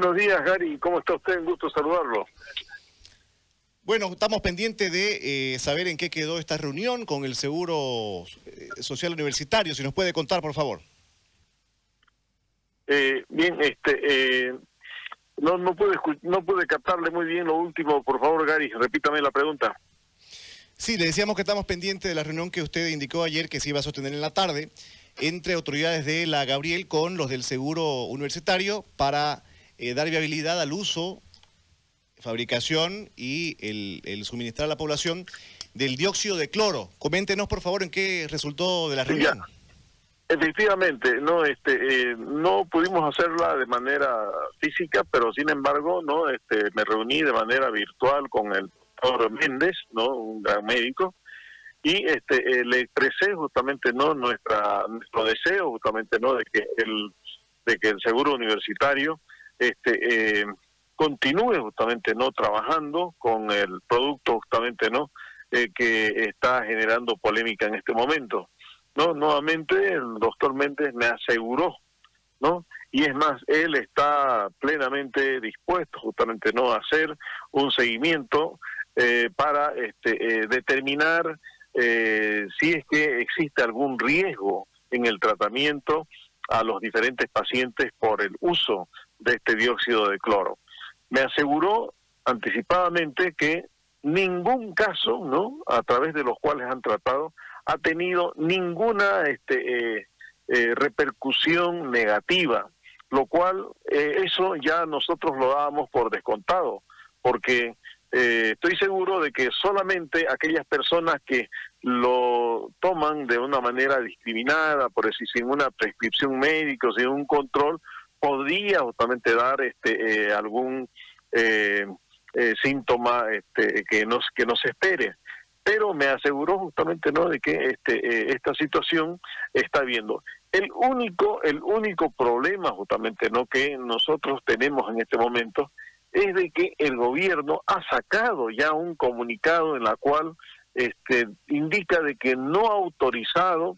Buenos días, Gary. ¿Cómo está usted? Un gusto saludarlo. Bueno, estamos pendientes de eh, saber en qué quedó esta reunión con el Seguro eh, Social Universitario. Si nos puede contar, por favor. Eh, bien, este, no, no pude, no pude captarle muy bien lo último. Por favor, Gary, repítame la pregunta. Sí, le decíamos que estamos pendientes de la reunión que usted indicó ayer que se iba a sostener en la tarde entre autoridades de la Gabriel con los del Seguro Universitario para dar viabilidad al uso fabricación y el, suministrar a la población del dióxido de cloro. Coméntenos, por favor, en qué resultó de la reunión. Efectivamente, no, este, eh, no pudimos hacerla de manera física, pero sin embargo, no, este, me reuní de manera virtual con el doctor Méndez, no, un gran médico, y este, eh, le expresé justamente, no, nuestra, nuestro deseo justamente, no, de que el, de que el seguro universitario, este, eh, continúe justamente no trabajando con el producto justamente no eh, que está generando polémica en este momento. No nuevamente el doctor Méndez me aseguró no y es más él está plenamente dispuesto justamente no a hacer un seguimiento eh, para este eh, determinar si es que existe algún riesgo en el tratamiento a los diferentes pacientes por el uso de este dióxido de cloro me aseguró anticipadamente que ningún caso, ¿no? A través de los cuales han tratado, ha tenido ninguna este, eh, eh, repercusión negativa, lo cual eh, eso ya nosotros lo dábamos por descontado, porque estoy seguro de que solamente aquellas personas que lo toman de una manera discriminada, por decir, sin una prescripción médica, sin un control, podría justamente dar este algún eh, eh, síntoma este, que nos que nos espere. Pero me aseguró justamente no de que este eh, esta situación está viendo. El único el único problema justamente no que nosotros tenemos en este momento es de que el gobierno ha sacado ya un comunicado en la cual este indica de que no ha autorizado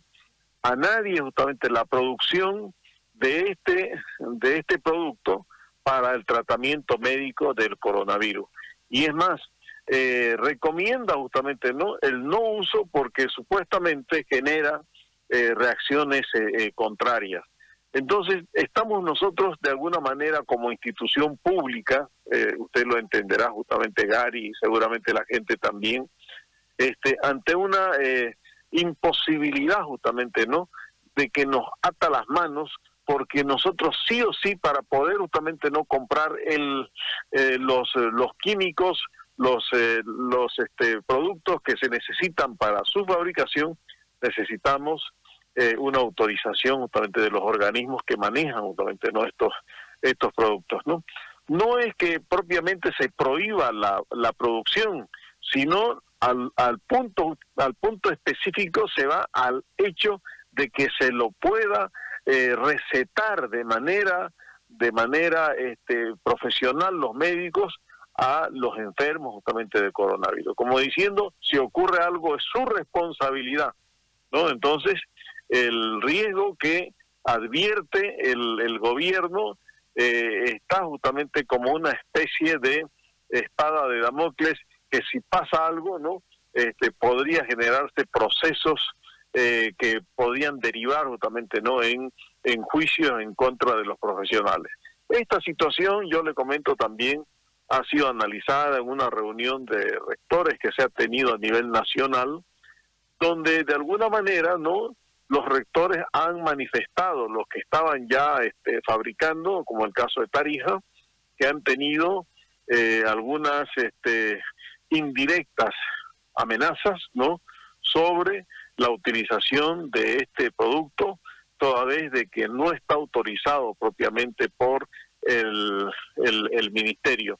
a nadie justamente la producción de este de este producto para el tratamiento médico del coronavirus. Y es más, eh, recomienda justamente no el no uso porque supuestamente genera eh, reacciones eh, contrarias. Entonces, estamos nosotros de alguna manera como institución pública, usted lo entenderá justamente Gary y seguramente la gente también, este, ante una imposibilidad justamente, ¿no? De que nos ata las manos porque nosotros sí o sí para poder justamente no comprar el eh, los eh, los químicos los eh, los este productos que se necesitan para su fabricación necesitamos una autorización justamente de los organismos que manejan justamente no estos estos productos no no es que propiamente se prohíba la, la producción sino al, al punto al punto específico se va al hecho de que se lo pueda eh, recetar de manera de manera este, profesional los médicos a los enfermos justamente de coronavirus. Como diciendo, si ocurre algo es su responsabilidad, ¿no? Entonces, el riesgo que advierte el, el gobierno eh, está justamente como una especie de espada de Damocles que si pasa algo, ¿no? Este, podría generarse procesos eh, que podían derivar justamente no en, en juicios en contra de los profesionales. Esta situación, yo le comento también, ha sido analizada en una reunión de rectores que se ha tenido a nivel nacional, donde de alguna manera no los rectores han manifestado los que estaban ya este, fabricando, como el caso de Tarija, que han tenido eh, algunas este, indirectas amenazas, ¿no? Sobre la utilización de este producto, toda vez de que no está autorizado propiamente por el, el, ministerio.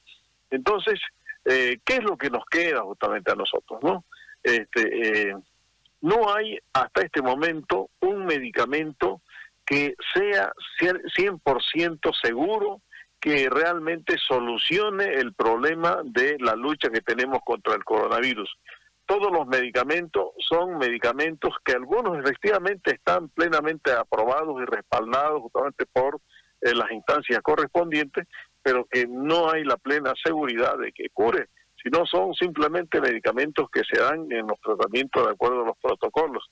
Entonces, eh, ¿qué es lo que nos queda justamente a nosotros? no este eh, No hay hasta este momento un medicamento que sea 100% seguro que realmente solucione el problema de la lucha que tenemos contra el coronavirus todos los medicamentos son medicamentos que algunos efectivamente están plenamente aprobados y respaldados justamente por eh, las instancias correspondientes, pero que no hay la plena seguridad de que cure, sino son simplemente medicamentos que se dan en los tratamientos de acuerdo a los protocolos.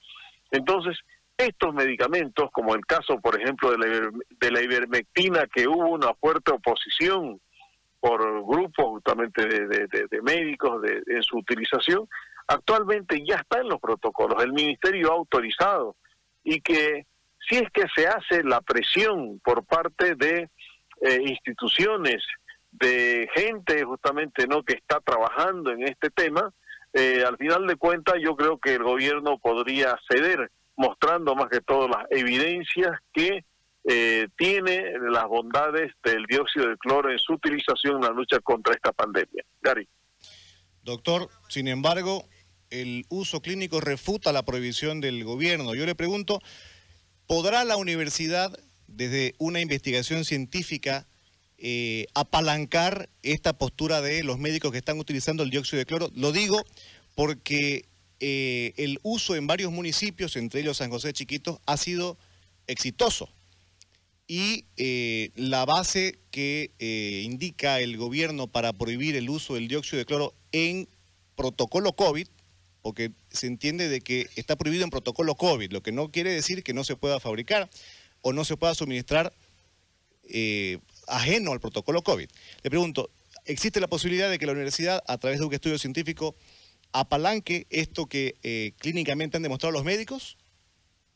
Entonces, estos medicamentos, como el caso, por ejemplo, de la, de la ivermectina, que hubo una fuerte oposición por grupos justamente de, médicos de, en su utilización, actualmente ya está en los protocolos, el ministerio ha autorizado y que si es que se hace la presión por parte de eh, instituciones, de gente justamente no que está trabajando en este tema, eh, al final de cuentas yo creo que el gobierno podría ceder, mostrando más que todo las evidencias que eh, tiene las bondades del dióxido de cloro en su utilización en la lucha contra esta pandemia. Gary. Doctor, sin embargo, el uso clínico refuta la prohibición del gobierno. Yo le pregunto, ¿podrá la universidad, desde una investigación científica, eh, apalancar esta postura de los médicos que están utilizando el dióxido de cloro? Lo digo porque eh, el uso en varios municipios, entre ellos San José de Chiquito, ha sido exitoso y eh, la base que indica el gobierno para prohibir el uso del dióxido de cloro en protocolo COVID, porque se entiende de que está prohibido en protocolo COVID, lo que no quiere decir que no se pueda fabricar o no se pueda suministrar eh, ajeno al protocolo COVID. Le pregunto, ¿existe la posibilidad de que la universidad, a través de un estudio científico, apalanque esto que clínicamente han demostrado los médicos?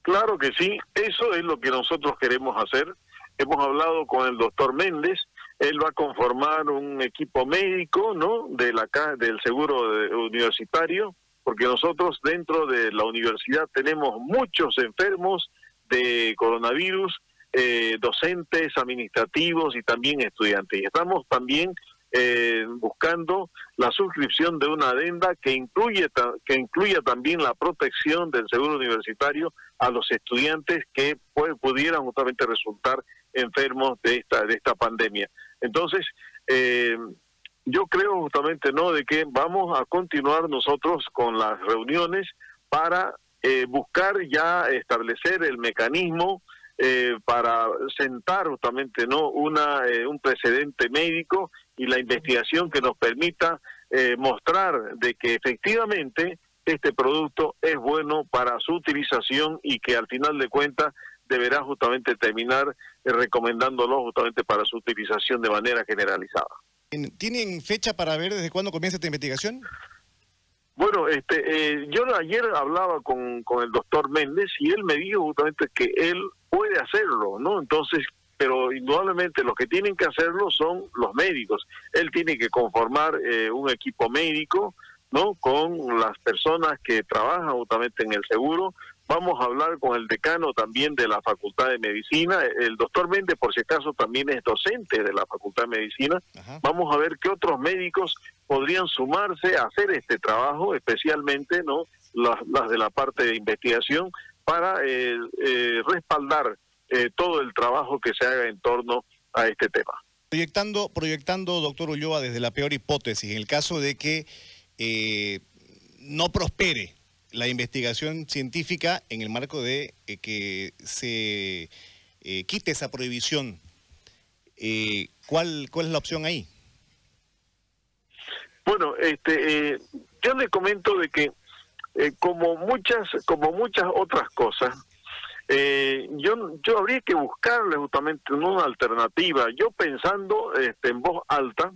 Claro que sí, eso es lo que nosotros queremos hacer. Hemos hablado con el doctor Méndez, él va a conformar un equipo médico, ¿no? De la del seguro universitario, porque nosotros dentro de la universidad tenemos muchos enfermos de coronavirus, eh, docentes, administrativos y también estudiantes. Y estamos también eh, buscando la suscripción de una adenda que incluye que incluya también la protección del seguro universitario a los estudiantes que pudieran justamente resultar enfermos de esta de esta pandemia. Entonces, eh, yo creo justamente no de que vamos a continuar nosotros con las reuniones para eh, buscar ya establecer el mecanismo eh, para sentar justamente no una un precedente médico y la investigación que nos permita eh, mostrar de que efectivamente este producto es bueno para su utilización y que al final de cuentas deberá justamente terminar eh, recomendándolo justamente para su utilización de manera generalizada. ¿Tienen fecha para ver desde cuándo comienza esta investigación? Bueno, este, eh, yo ayer hablaba con, con el doctor Méndez y él me dijo justamente que él puede hacerlo, ¿no? Entonces, pero indudablemente los que tienen que hacerlo son los médicos. Él tiene que conformar eh, un equipo médico, ¿no? Con las personas que trabajan justamente en el seguro. Vamos a hablar con el decano también de la Facultad de Medicina. El doctor Méndez, por si acaso, también es docente de la Facultad de Medicina. Vamos a ver qué otros médicos podrían sumarse a hacer este trabajo, especialmente, ¿no? Las, de la parte de investigación, para eh, eh, respaldar eh, todo el trabajo que se haga en torno a este tema. Proyectando, proyectando, doctor Ulloa, desde la peor hipótesis, en el caso de que eh, no prospere la investigación científica en el marco de eh, que se quite esa prohibición, ¿cuál, ¿cuál es la opción ahí? Bueno, este, yo le comento de que como muchas, como muchas otras cosas, eh, yo, yo habría que buscarle justamente una alternativa. Yo pensando este, en voz alta,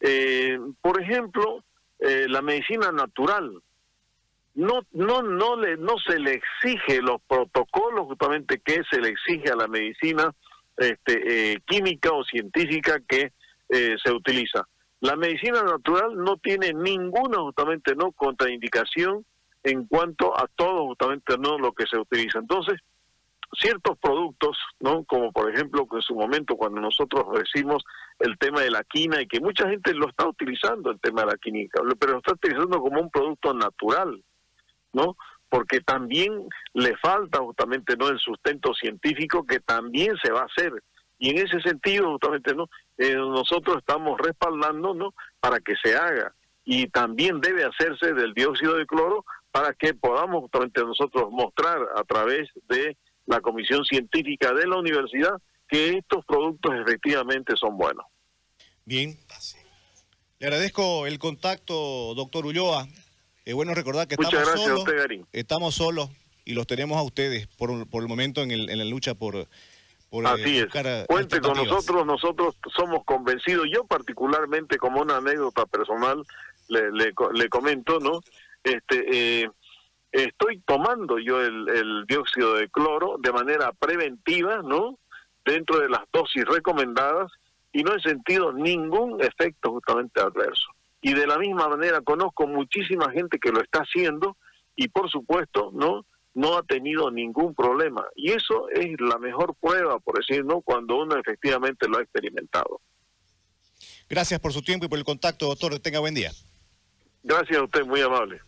eh, por ejemplo, eh, la medicina natural. No, no, no, le, no se le exige los protocolos justamente que se le exige a la medicina este, eh, química o científica que se utiliza. La medicina natural no tiene ninguna justamente no contraindicación en cuanto a todo justamente no lo que se utiliza. Entonces, ciertos productos, ¿no? Como por ejemplo en su momento cuando nosotros decimos el tema de la quina y que mucha gente lo está utilizando el tema de la química, pero lo está utilizando como un producto natural, ¿no? Porque también le falta justamente no el sustento científico que también se va a hacer. Y en ese sentido justamente no eh, nosotros estamos respaldando no para que se haga. Y también debe hacerse del dióxido de cloro para que podamos justamente nosotros mostrar a través de la comisión científica de la universidad que estos productos efectivamente son buenos. Bien. Le agradezco el contacto, doctor Ulloa. Es bueno recordar que Muchas estamos gracias solos. usted. Estamos solos y los tenemos a ustedes por, por el momento en, el- en la lucha por, por eh, Así es. eh, Cuente con nosotros, nosotros somos convencidos. Yo particularmente, como una anécdota personal, le, le, le comento, ¿no? Este, eh, estoy tomando yo el, el dióxido de cloro de manera preventiva, ¿no? Dentro de las dosis recomendadas y no he sentido ningún efecto justamente adverso. Y de la misma manera conozco muchísima gente que lo está haciendo y por supuesto, ¿no? no ha tenido ningún problema. Y eso es la mejor prueba, por decir, ¿no? Cuando uno efectivamente lo ha experimentado. Gracias por su tiempo y por el contacto, doctor. Tenga buen día. Gracias a usted, muy amable.